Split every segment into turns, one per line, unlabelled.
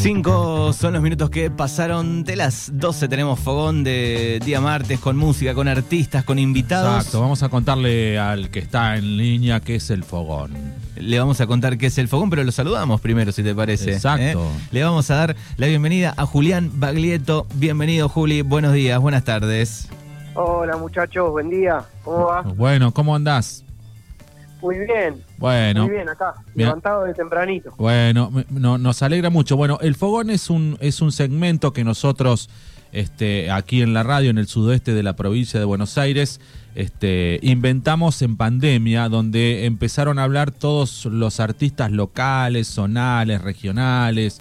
Cinco son los minutos que pasaron de las 12. Tenemos fogón de día martes con música, con artistas, con invitados.
Exacto, vamos a contarle al que está en línea qué es el fogón.
Le vamos a contar qué es el fogón, pero lo saludamos primero, si te parece.
Exacto.
¿eh? Le vamos a dar la bienvenida a Julián Baglietto. Bienvenido, Juli. Buenos días, buenas tardes.
Hola muchachos, buen día. ¿Cómo va?
Bueno, ¿cómo andás?
Muy bien.
Bueno.
Muy bien acá,
Bien.
levantado de tempranito.
Bueno, no- nos alegra mucho. Bueno, el fogón es un, es un segmento que nosotros, este, aquí en la radio, en el sudoeste de la provincia de Buenos Aires, este, inventamos en pandemia, donde empezaron a hablar todos los artistas locales, zonales, regionales.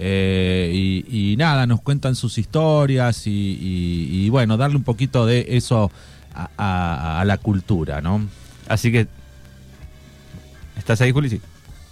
eh, y, y nada, nos cuentan sus historias y, y- y, bueno, darle un poquito de eso a, a- a la cultura, ¿no?
Así que. ¿Estás ahí, Juli? Sí.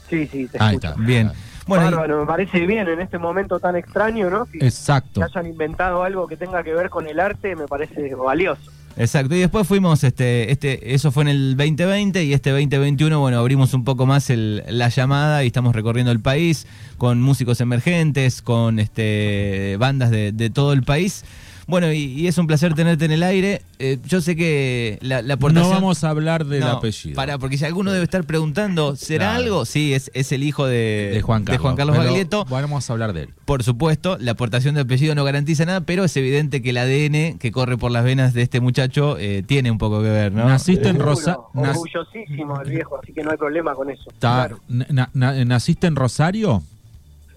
Sí, sí, te
Ahí
escucho.
está.
Bien. Bueno,
Bárbaro, me parece bien en este momento tan extraño, ¿no? Que,
Exacto.
que hayan inventado algo que tenga que ver con el arte me parece valioso.
Exacto, y después fuimos, este, este, eso fue en el 2020 y este 2021, bueno, abrimos un poco más el- la llamada y estamos recorriendo el país con músicos emergentes, con este, bandas de, de todo el país. Bueno, y, y es un placer tenerte en el aire. Eh, yo sé que la, la aportación...
No vamos a hablar del
No,
apellido.
Para, porque si alguno debe estar preguntando, ¿será
Claro.
algo? Sí, es, es el hijo de,
de Juan Carlos.
Carlos
Pero
Baglietto.
Vamos a hablar de él.
Por supuesto, la aportación de apellido no garantiza nada, pero es evidente que el ADN que corre por las venas de este muchacho eh, tiene un poco que ver, ¿no?
Naciste en
Seguro,
Rosa nas-
Orgullosísimo el viejo, así que no hay problema con eso.
ta-
Claro.
na- na- ¿Naciste en Rosario?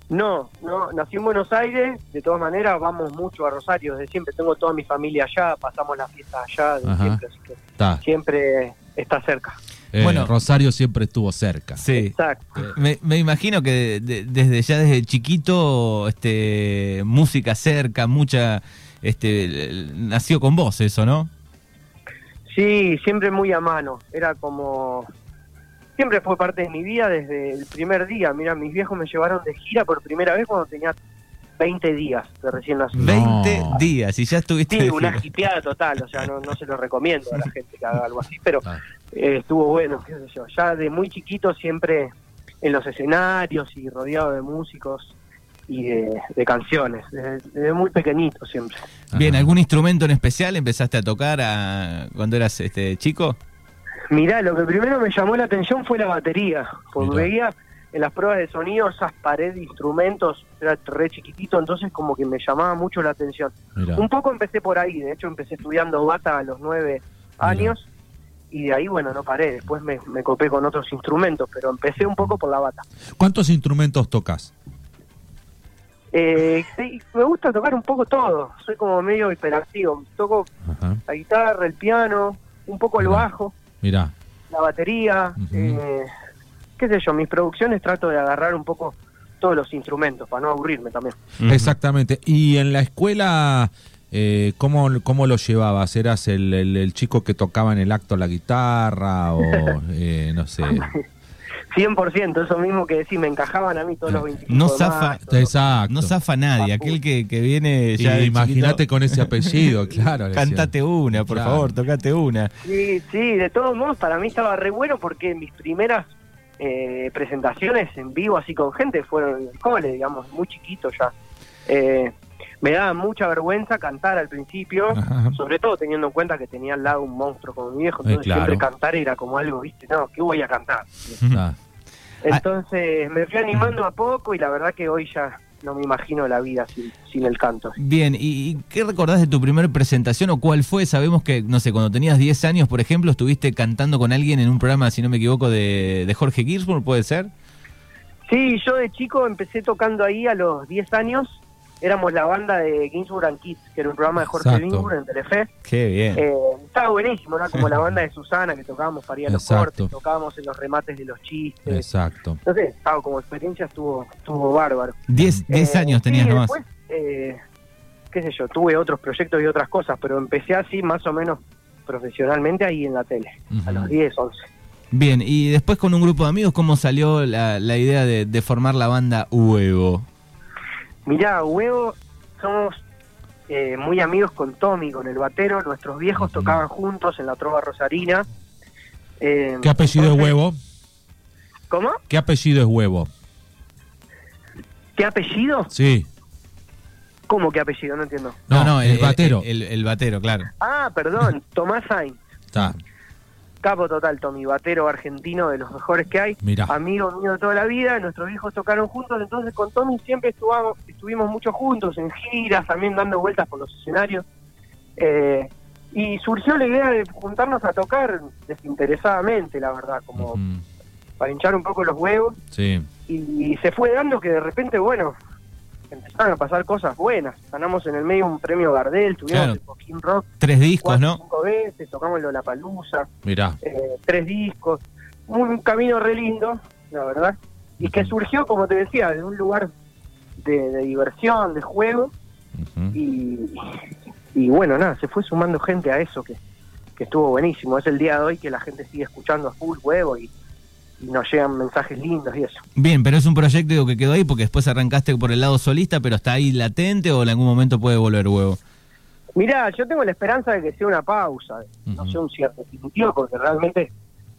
No, no, nací en Buenos Aires, de todas maneras vamos mucho a Rosario, desde siempre tengo toda mi familia allá, pasamos las fiestas allá, de
Ajá.
siempre, así que
Ta.
siempre está cerca.
Eh,
Bueno.
Rosario siempre estuvo cerca.
Sí.
Exacto.
Me, me imagino que de- de- desde ya desde chiquito, este, música cerca, mucha, este, nació con vos eso, ¿no?
Sí, siempre muy a mano. Era como. Siempre fue parte de mi vida desde el primer día. Mira, mis viejos me llevaron de gira por primera vez cuando tenía 20 días de recién nacido.
No.
20 días y ya estuviste
Sí,
de
una
gira.
hipeada total. O sea, no, no se lo recomiendo a la gente que haga algo así, pero
Ah.
eh, estuvo bueno, qué sé yo. Ya de muy chiquito siempre en los escenarios y rodeado de músicos y de, de canciones. Desde, desde muy pequeñito siempre.
Bien. ¿algún instrumento en especial empezaste a tocar a- cuando eras este, chico?
Mirá, lo que primero me llamó la atención fue la batería, porque
Mirá.
veía en las pruebas de sonido esas paredes de instrumentos, era re chiquitito, entonces como que me llamaba mucho la atención.
Mirá.
Un poco empecé por ahí, de hecho empecé estudiando bata a los nueve años y de ahí, bueno, no paré, después me, me copé con otros instrumentos, pero empecé un poco por la bata.
¿Cuántos instrumentos tocas?
Eh, sí, me gusta tocar un poco todo, soy como medio hiperactivo, toco
Ajá.
la guitarra, el piano, un poco el bajo.
Mirá.
la batería, eh, qué sé yo, mis producciones trato de agarrar un poco todos los instrumentos para no aburrirme también.
Exactamente. ¿Y en la escuela eh, ¿cómo, cómo lo llevabas? ¿Eras el, el- el chico que tocaba en el acto la guitarra o eh, no sé?
100%, eso mismo que decís, me encajaban a mí todos los 25
No zafa-.
Exacto.
No zafa nadie, aquel que, que viene
Y
ya
imagínate con ese apellido, claro.
Cantate una, por
Claro.
favor, tocate una.
Sí, sí, de todos modos para mí estaba re bueno porque mis primeras eh, presentaciones en vivo así con gente fueron en el cole, digamos, muy chiquito ya. Eh, me daba mucha vergüenza cantar al principio,
Ajá.
sobre todo teniendo en cuenta que tenía al lado un monstruo como mi viejo,
Eh,
entonces
claro.
siempre cantar era como algo, viste, no, ¿qué voy a cantar?
Ah,
Entonces me fui animando a poco y la verdad que hoy ya no me imagino la vida sin, sin el canto.
Bien, ¿y, y qué recordás de tu primera presentación o cuál fue? Sabemos que, no sé, cuando tenías 10 años, por ejemplo, estuviste cantando con alguien en un programa, si no me equivoco, de, de Jorge Girsburg, ¿puede ser?
Sí, yo de chico empecé tocando ahí a los 10 años. Éramos la banda de Ginsburg and Kids, que era un programa de Jorge
Exacto.
Ginsburg en Telefe.
Qué bien.
Eh, estaba buenísimo, era como la banda de Susana, que tocábamos para ir a los cortes, tocábamos en los remates de los chistes.
exacto.
Entonces, estaba como experiencia estuvo estuvo bárbaro.
10 10
Eh,
años
sí,
tenías nomás.
después, eh, qué sé yo, tuve otros proyectos y otras cosas, pero empecé así más o menos profesionalmente ahí en la tele, a los 10, 11.
Bien, y después con un grupo de amigos, ¿cómo salió la, la idea de, de formar la banda Huevo?
Mirá, Huevo, somos eh, muy amigos con Tommy, con el batero. Nuestros viejos tocaban juntos en la Trova Rosarina. Eh,
¿Qué apellido es huevo?
¿Cómo?
¿Qué apellido es huevo?
¿Qué apellido?
Sí.
¿Cómo qué apellido? No entiendo.
No, no, el, batero.
El, el batero, claro.
Ah, perdón, Tomás Sainz.
Está.
Capo total, Tommy, batero argentino de los mejores que hay.
Mirá.
Amigo mío de toda la vida, nuestros hijos tocaron juntos, entonces con Tommy siempre estuvamos, estuvimos mucho juntos, en giras, también dando vueltas por los escenarios. Eh, y surgió la idea de juntarnos a tocar desinteresadamente, la verdad, como para hinchar un poco los huevos.
Sí.
Y, se fue dando que de repente, bueno, empezaron a pasar cosas buenas. Ganamos en el medio un premio Gardel, tuvimos
Claro.
el Coquín Rock
Tres discos,
cuatro,
¿no?
Cinco veces, tocamos la Palusa eh, tres discos, un camino re lindo, la verdad, y que surgió, como te decía, de un lugar de, de diversión, de juego, y, y bueno, nada, se fue sumando gente a eso que, que estuvo buenísimo. Es el día de hoy que la gente sigue escuchando a full huevo y, y nos llegan mensajes lindos y eso.
Bien, pero es un proyecto que quedó ahí porque después arrancaste por el lado solista, pero está ahí latente o en algún momento puede volver huevo.
Mirá, yo tengo la esperanza de que sea una pausa, no sea un cierre definitivo, porque realmente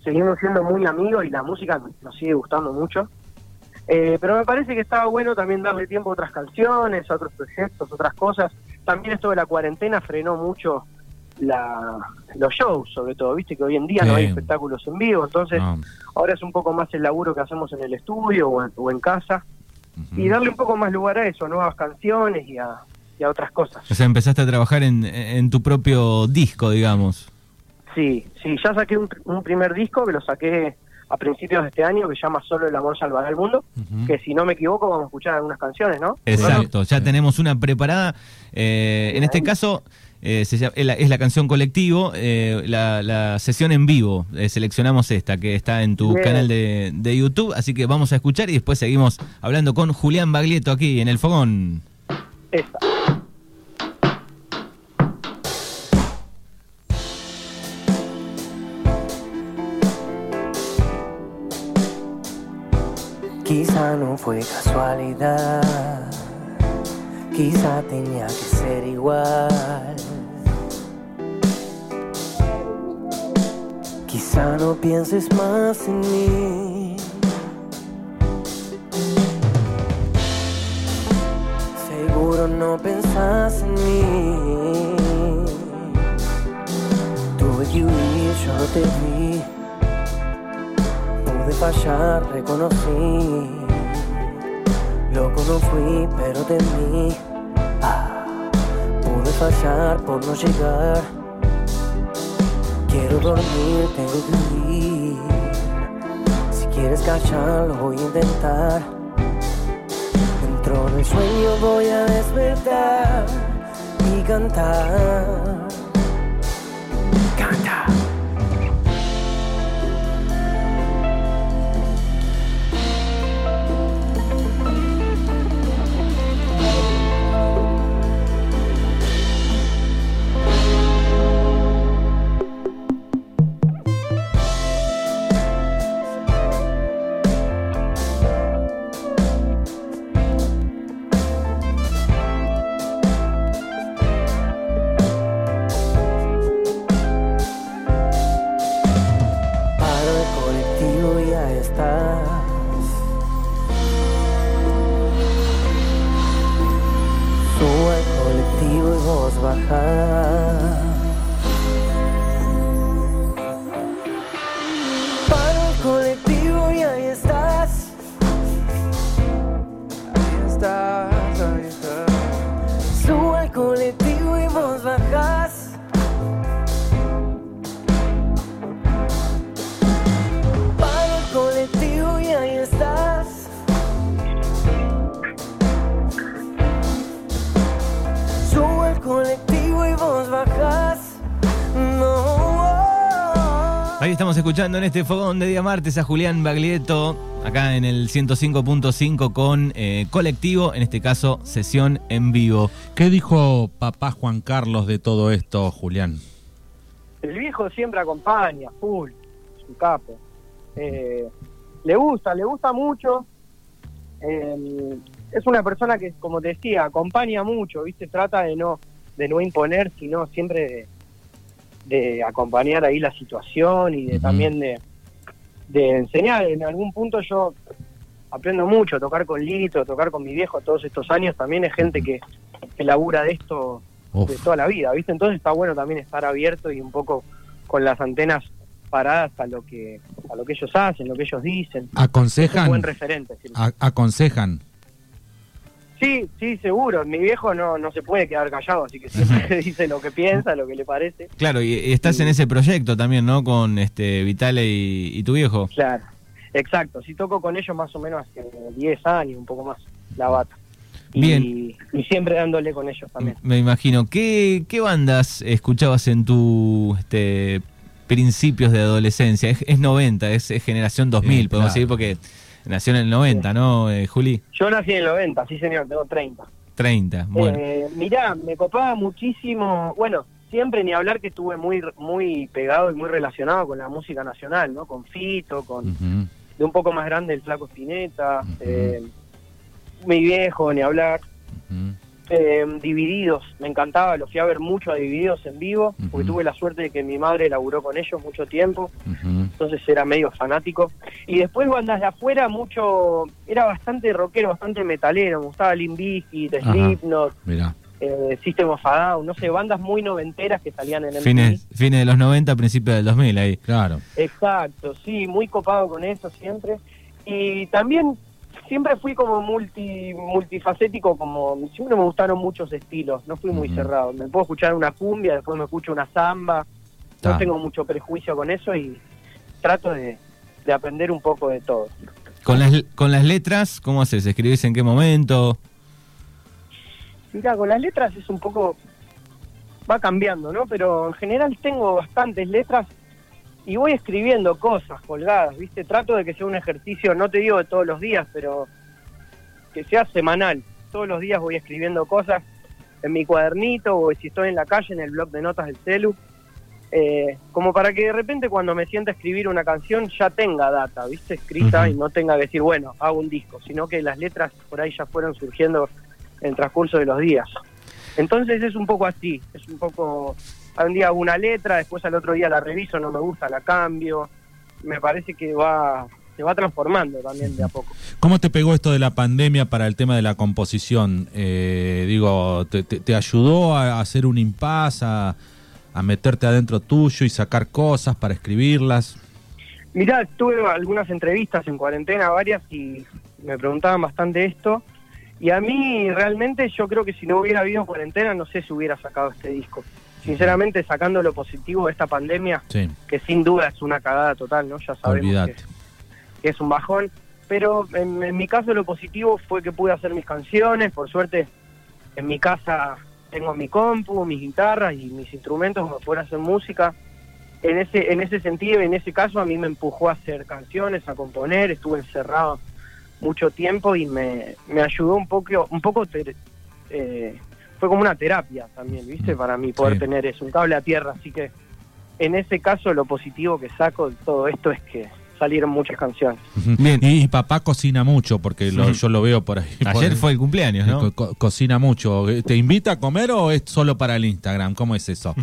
seguimos siendo muy amigos y la música nos sigue gustando mucho. Eh, pero me parece que estaba bueno también darle tiempo a otras canciones, a otros proyectos, otras cosas. También esto de la cuarentena frenó mucho la, los shows, sobre todo, viste que hoy en día no hay espectáculos en vivo, entonces
No.
ahora es un poco más el laburo que hacemos en el estudio o en, o en casa y darle un poco más lugar a eso, a nuevas canciones y a, otras cosas.
O sea, empezaste a trabajar en, en tu propio disco, digamos.
Sí, sí, ya saqué un, un primer disco que lo saqué a principios de este año que se llama Solo el amor salvará el mundo, que si no me equivoco vamos a escuchar algunas canciones, ¿no?
Exacto, ya tenemos una preparada. Eh, en este caso eh, se llama- es, la, es la canción colectivo, eh, la, la sesión en vivo. Eh, seleccionamos esta que está en tu
Bien.
canal de, de YouTube, así que vamos a escuchar y después seguimos hablando con Julián Baglietto aquí en el Fogón.
Esta.
Quizá no fue casualidad, quizá tenía que ser igual. Quizá no pienses más en mí. Seguro no pensás en mí. Tuve que huir, yo te vi. Fallar, reconocí. Loco no fui, pero temí. Ah, pude fallar por no llegar. Quiero dormir, tengo que huir. Si quieres callar, lo voy a intentar. Dentro del sueño voy a despertar y cantar. Vos
escuchando en este fogón de día martes a Julián Baglietto, acá en el 105.5 con eh, colectivo, en este caso sesión en vivo.
¿Qué dijo papá Juan Carlos de todo esto, Julián?
El viejo siempre acompaña, full, su capo. Eh, le gusta, le gusta mucho. Eh, es una persona que, como te decía, acompaña mucho, ¿viste? Trata de no, de no imponer, sino siempre de, de acompañar ahí la situación y de también de, de enseñar. En algún punto yo aprendo mucho, tocar con Lito, tocar con mi viejo todos estos años, también es gente que, que labura de esto
Uf.
de toda la vida, ¿viste? Entonces está bueno también estar abierto y un poco con las antenas paradas a lo que a lo que ellos hacen, lo que ellos dicen. Es un
¿Aconsejan?
buen referente. sí.
A- ¿Aconsejan?
Sí, sí, seguro. Mi viejo no, no se puede quedar callado, así que siempre dice lo que piensa, lo que le parece.
Claro, y, y estás en ese proyecto también, ¿no? Con este Vitale y, y tu viejo.
Claro, exacto. Sí toco con ellos más o menos hace 10 años, un poco más, la bata. Y,
Bien.
y siempre dándole con ellos también.
Me imagino. ¿Qué, qué bandas escuchabas en tu este, principios de adolescencia? Es, es 90, es, es generación 2000,
Sí,
podemos
claro.
decir, porque nació en el 90, ¿no, eh, Juli?
Yo nací en el 90, sí señor, tengo 30.
30, bueno.
Eh, mirá, me copaba muchísimo, bueno, siempre ni hablar que estuve muy muy pegado y muy relacionado con la música nacional, ¿no? Con Fito, con de un poco más grande el Flaco Spinetta,
Ujú.
eh, mi viejo, ni hablar.
Ujú.
Eh, Divididos, me encantaba, lo fui a ver mucho a Divididos en vivo, porque tuve la suerte de que mi madre laburó con ellos mucho tiempo, entonces era medio fanático. Y después bandas de afuera, mucho, era bastante rockero, bastante metalero, me gustaba Limp Bizkit,
Ajá.
Slipknot,
Mirá.
eh, System of a Down, no sé, bandas muy noventeras que salían en el
Fines, fines de los 90, principios del 2000, ahí.
Claro.
Exacto, sí, muy copado con eso siempre. Y también siempre fui como multi multifacético, como siempre me gustaron muchos estilos, no fui muy cerrado. Me puedo escuchar una cumbia, después me escucho una samba, no
Ah.
tengo mucho prejuicio con eso y trato de, de aprender un poco de todo.
Con las, con las letras, ¿cómo haces? ¿Escribís en qué momento?
Mira, con las letras es un poco. va cambiando, ¿no? Pero en general tengo bastantes letras y voy escribiendo cosas colgadas, ¿viste? Trato de que sea un ejercicio, no te digo de todos los días, pero que sea semanal. Todos los días voy escribiendo cosas en mi cuadernito o si estoy en la calle, en el blog de notas del celu. eh, como para que de repente cuando me sienta a escribir una canción ya tenga data, ¿viste? Escrita y no tenga que decir, bueno, hago un disco, sino que las letras por ahí ya fueron surgiendo en el transcurso de los días. Entonces es un poco así, es un poco, un día hago una letra, después al otro día la reviso, no me gusta, la cambio, me parece que va se va transformando también de a poco.
¿Cómo te pegó esto de la pandemia para el tema de la composición? Eh, digo, ¿te, te- te ayudó a hacer un impas, a, a meterte adentro tuyo y sacar cosas para escribirlas?
Mirá, tuve algunas entrevistas en cuarentena, varias, y me preguntaban bastante esto. Y a mí realmente yo creo que si no hubiera habido cuarentena no sé si hubiera sacado este disco. Sinceramente, sacando lo positivo de esta pandemia,
Sí,
que sin duda es una cagada total, ¿no? Ya sabemos que, que es un bajón. Pero en, en mi caso lo positivo fue que pude hacer mis canciones, por suerte en mi casa tengo mi compu, mis guitarras y mis instrumentos como poder hacer música. En ese, en ese sentido, en ese caso a mí me empujó a hacer canciones, a componer, estuve encerrado mucho tiempo y me, me ayudó un poco, un poco ter- eh, fue como una terapia también, ¿viste?
Mm,
Para mí poder
sí.
tener eso, un cable a tierra, así que en ese caso lo positivo que saco de todo esto es que salieron muchas canciones.
Bien.
Y, y papá cocina mucho, porque lo- yo lo veo por ahí. por
Ayer
ahí.
fue el cumpleaños, ¿no?
co- co- cocina mucho. ¿Te invita a comer o es solo para el Instagram? ¿Cómo es eso?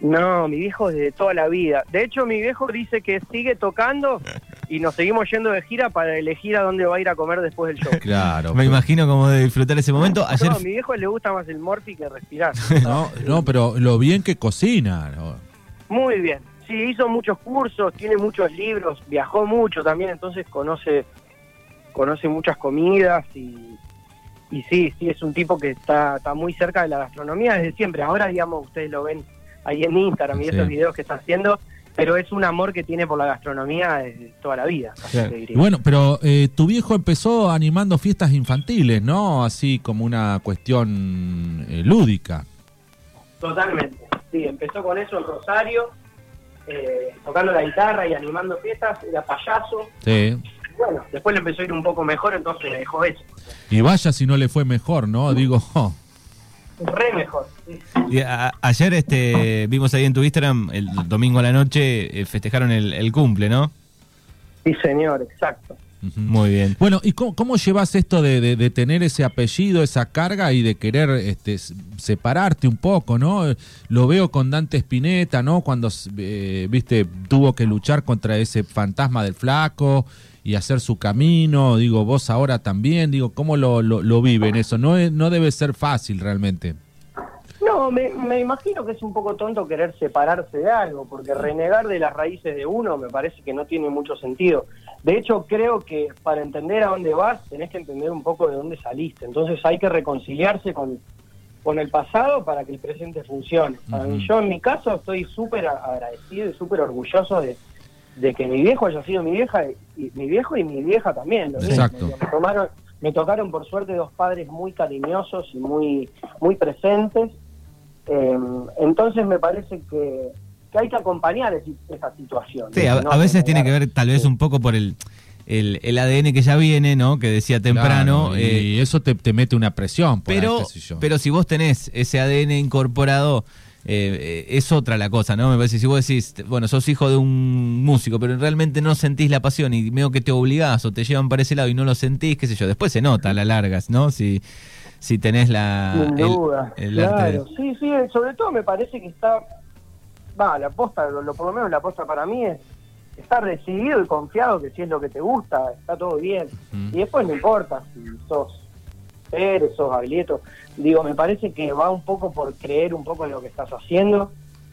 No, mi viejo desde toda la vida. De hecho, mi viejo dice que sigue tocando y nos seguimos yendo de gira para elegir a dónde va a ir a comer después del show.
Claro.
Me imagino cómo de disfrutar ese momento. Ayer,
No, a mi viejo le gusta más el morfi que respirar.
No, no, pero lo bien que cocina. ¿no?
Muy bien. Sí, hizo muchos cursos, tiene muchos libros, viajó mucho también, entonces conoce conoce muchas comidas y, y sí, sí, es un tipo que está, está muy cerca de la gastronomía desde siempre. Ahora, digamos, ustedes lo ven ahí en Instagram y
Sí.
esos videos que está haciendo, pero es un amor que tiene por la gastronomía toda la vida. así
Claro.
te diría.
bueno, pero eh, tu viejo empezó animando fiestas infantiles, ¿no? Así como una cuestión eh, lúdica.
Totalmente. Sí, empezó con eso en Rosario, eh, tocando la guitarra y animando fiestas, era payaso.
Sí.
Bueno, después le empezó a ir un poco mejor, entonces le dejó eso.
Y vaya si no le fue mejor, ¿no? Digo, oh,
Re mejor.
y a- ayer este, vimos ahí en tu Instagram, el domingo a la noche, eh, festejaron el, el cumple, ¿no?
Sí, señor, exacto.
Muy bien.
Bueno, ¿y cómo, cómo llevas esto de, de- de tener ese apellido, esa carga y de querer este, separarte un poco, ¿no? Lo veo con Dante Spinetta, ¿no? Cuando, eh, viste, tuvo que luchar contra ese fantasma del flaco y hacer su camino? Digo, vos ahora también, digo, ¿cómo lo, lo, lo viven eso? No, es- no debe ser fácil realmente.
No, me, me imagino que es un poco tonto querer separarse de algo, porque renegar de las raíces de uno me parece que no tiene mucho sentido. De hecho, creo que para entender a dónde vas, tenés que entender un poco de dónde saliste. Entonces hay que reconciliarse con, con el pasado para que el presente funcione. Para mí, yo en mi caso estoy súper agradecido y súper orgulloso de, de que mi viejo haya sido mi vieja, y mi viejo y mi vieja también. lo mismo.
Exacto.
Me, tomaron, me tocaron por suerte dos padres muy cariñosos y muy, muy presentes. Eh, entonces me parece que, que hay que acompañar esa situación.
Sí, a,
¿no?
a veces tiene que ver tal vez
Sí.
un poco por el, el, el ADN que ya viene, ¿no? Que decía temprano.
Claro,
eh,
y eso te, te mete una presión. por
pero, pero si vos tenés ese ADN incorporado, eh, eh, es otra la cosa, ¿no? Me parece, si vos decís, bueno, sos hijo de un músico, pero realmente no sentís la pasión y medio que te obligás o te llevan para ese lado y no lo sentís, qué sé yo, después se nota a la larga, ¿no? Si, si tenés la...
Sin
el-
duda,
el arte de-
claro. Sí, sí, sobre todo me parece que está, va, la posta, lo, por lo menos la posta para mí es estar decidido y confiado que si es lo que te gusta, está todo bien.
Ujú.
Y después no importa si sos Pérez, sos Baglietto. Digo, me parece que va un poco por creer un poco en lo que estás haciendo.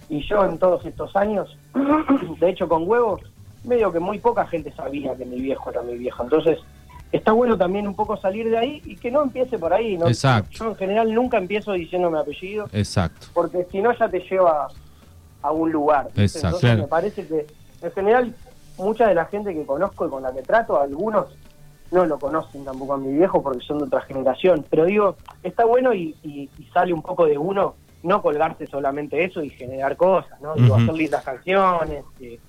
Y yo en todos estos años, de hecho con huevos, medio que muy poca gente sabía que mi viejo era mi viejo. Entonces, está bueno también un poco salir de ahí y que no empiece por ahí. ¿no?
Exacto.
Yo en general nunca empiezo diciendo mi apellido,
Exacto.
porque si no ya te lleva a un lugar.
Exacto.
Entonces
Claro.
me parece que en general mucha de la gente que conozco y con la que trato, algunos no lo conocen tampoco a mi viejo porque son de otra generación. Pero digo, está bueno y, y- y sale un poco de uno no colgarse solamente eso y generar cosas, ¿no? Digo, hacer lindas canciones, eh,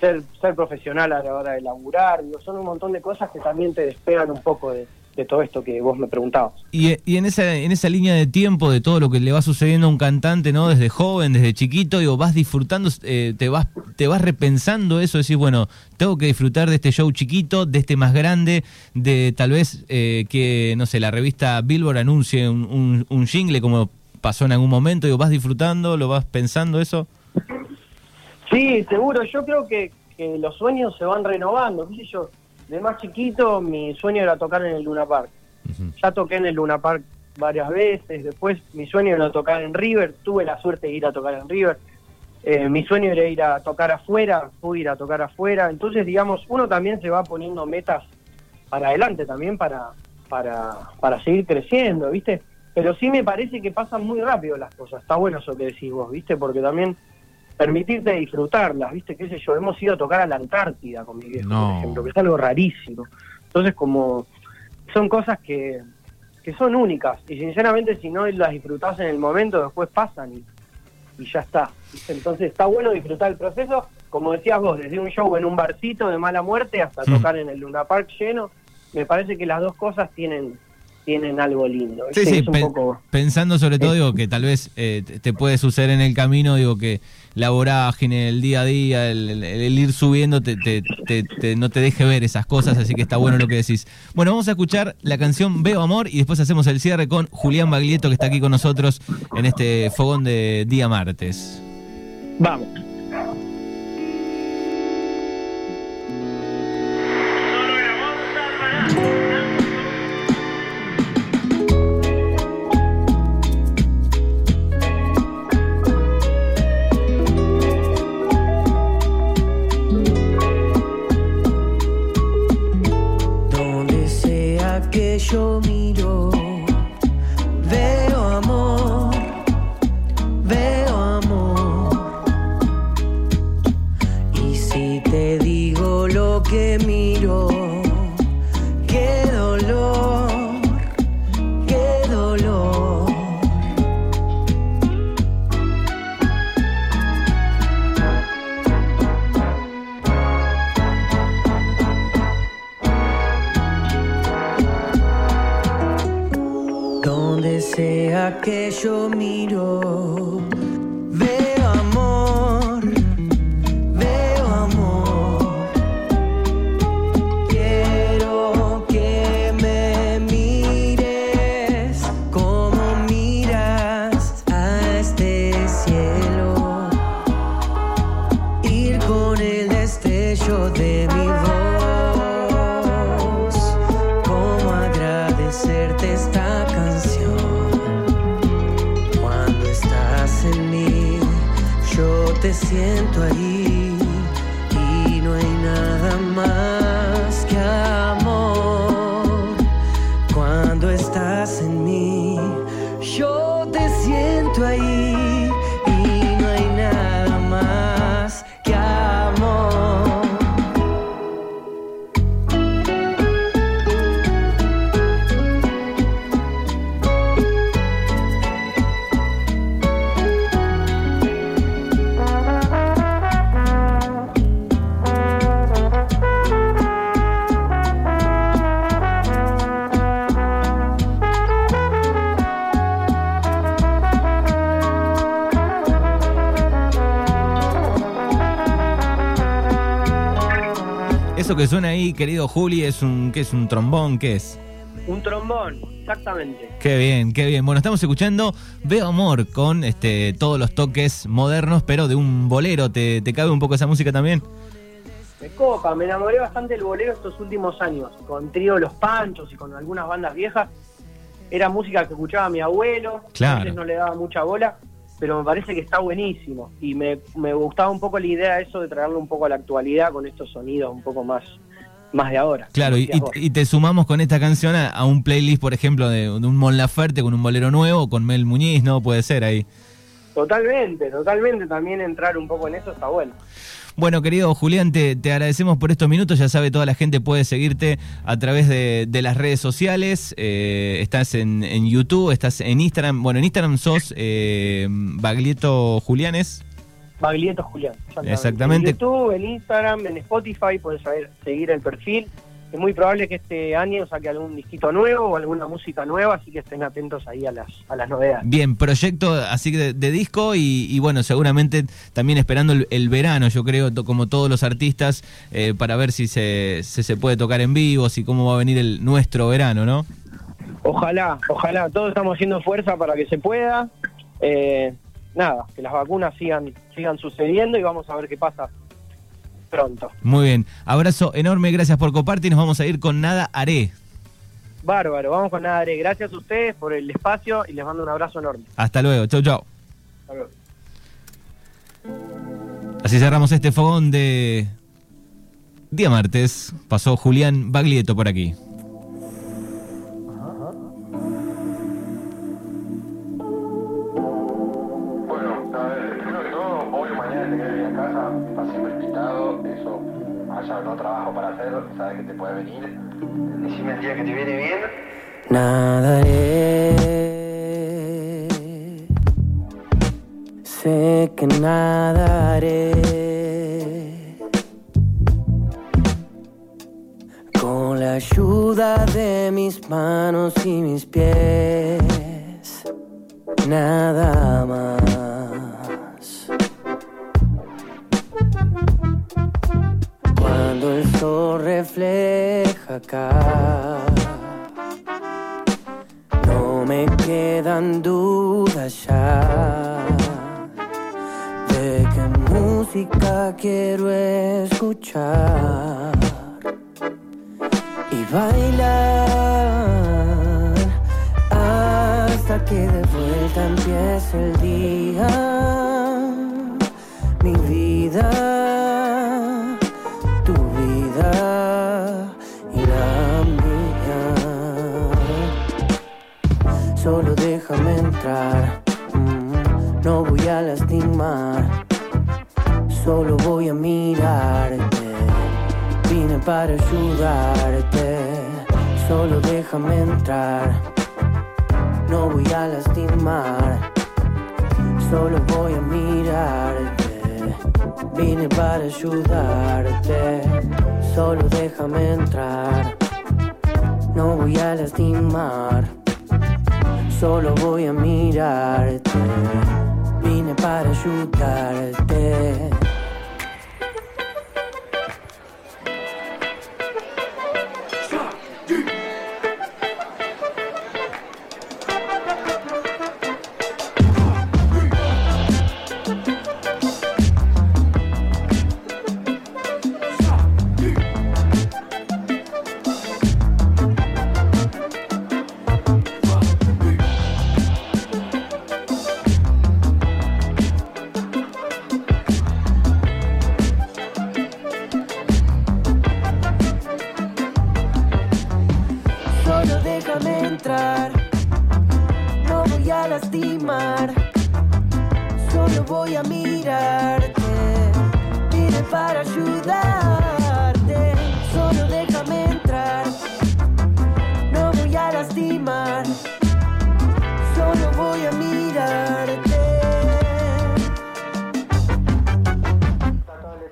ser, ser profesional a la hora de laburar, digo, son un montón de cosas que también te despegan un poco de, de todo esto que vos me preguntabas.
Y, y en esa en esa línea de tiempo de todo lo que le va sucediendo a un cantante, ¿no? Desde joven, desde chiquito, digo, vas disfrutando, eh, te vas te vas repensando eso, decís, bueno, tengo que disfrutar de este show chiquito, de este más grande, de tal vez eh, que, no sé, la revista Billboard anuncie un, un, un jingle como pasó en algún momento, digo, vas disfrutando, lo vas pensando eso.
Sí, seguro. Yo creo que, que los sueños se van renovando. ¿Qué sé yo? De más chiquito, mi sueño era tocar en el Luna Park. Ya toqué en el Luna Park varias veces. Después, mi sueño era tocar en River. Tuve la suerte de ir a tocar en River. Eh, mi sueño era ir a tocar afuera. Pude ir a tocar afuera. Entonces, digamos, uno también se va poniendo metas para adelante también para, para, para seguir creciendo, ¿viste? Pero sí me parece que pasan muy rápido las cosas. Está bueno eso que decís vos, ¿viste? Porque también permitirte disfrutarlas, ¿viste? ¿Qué sé yo? Hemos ido a tocar a la Antártida con mi viejo,
No.
por ejemplo, que es algo rarísimo. Entonces, como son cosas que, que son únicas y sinceramente si no las disfrutás en el momento, después pasan y, y ya está. ¿viste? Entonces está bueno disfrutar el proceso, como decías vos, desde un show en un barcito de mala muerte hasta
Mm.
tocar en el Luna Park lleno, me parece que las dos cosas tienen tienen algo lindo.
Sí, sí,
poco...
pensando sobre todo, digo, que tal vez eh, te puede suceder en el camino, digo, que la vorágine, el día a día, el, ir subiendo, te- te- no te deje ver esas cosas, así que está bueno lo que decís. Bueno, vamos a escuchar la canción Veo Amor y después hacemos el cierre con Julián Baglietto, que está aquí con nosotros en este fogón de día martes.
Vamos.
Te siento
Eso que suena ahí, querido Juli, es un, ¿qué es? ¿Un trombón? ¿Qué es?
Un trombón, exactamente.
Qué bien, qué bien. Bueno, estamos escuchando Veo Amor con este, todos los toques modernos, pero de un bolero. ¿Te, te cabe un poco esa música también?
Me copa, me enamoré bastante del bolero estos últimos años, con Trío Los Panchos y con algunas bandas viejas. Era música que escuchaba mi abuelo,
Claro.
no le daba mucha bola, pero me parece que está buenísimo. Y me, me gustaba un poco la idea eso de traerlo un poco a la actualidad con estos sonidos un poco más, más de ahora.
Claro, y, y- y te sumamos con esta canción a, a un playlist, por ejemplo, de, de un Mon Laferte con un bolero nuevo, con Mel Muñiz, ¿no? Puede ser ahí.
Totalmente, totalmente. También entrar un poco en eso está bueno.
Bueno, querido Julián, te, te agradecemos por estos minutos. Ya sabe, toda la gente puede seguirte a través de, de las redes sociales. Eh, estás en, en YouTube, estás en Instagram. Bueno, en Instagram sos eh, Baglietto Julianes.
Baglietto Julián.
Exactamente.
En YouTube, en Instagram, en Spotify, puedes seguir el perfil. Es muy probable que este año saque algún disquito nuevo o alguna música nueva, así que estén atentos ahí a las, a las novedades.
Bien, proyecto así de, de disco y, y bueno, seguramente también esperando el, el verano, yo creo, to- como todos los artistas, eh, para ver si se, se, se puede tocar en vivo, si cómo va a venir el nuestro verano, ¿no?
Ojalá, ojalá, todos estamos haciendo fuerza para que se pueda. Eh, nada, que las vacunas sigan, sigan sucediendo y vamos a ver qué pasa pronto.
Muy bien, abrazo enorme, gracias por coparte y nos vamos a ir con Nada Haré.
Bárbaro, vamos con nada, Are. Gracias a ustedes por el espacio y les mando un abrazo enorme.
Hasta luego, chau chau.
Hasta luego.
Así cerramos este fogón de día martes. Pasó Julián Baglietto por aquí.
El día que te viene bien.
Nadaré. Sé que nadaré. Con la ayuda de mis manos y mis pies. Nada más. Cuando el sol refleja acá. No me quedan dudas ya de qué música quiero escuchar y bailar hasta que de vuelta empiece el día. Mm, no voy a lastimar, solo voy a mirarte. Vine para ayudarte, solo déjame entrar, no voy a lastimar, solo voy a mirarte. Vine para ayudarte, solo déjame entrar, no voy a lastimar. Solo voy a mirarte. Vine para ayudarte.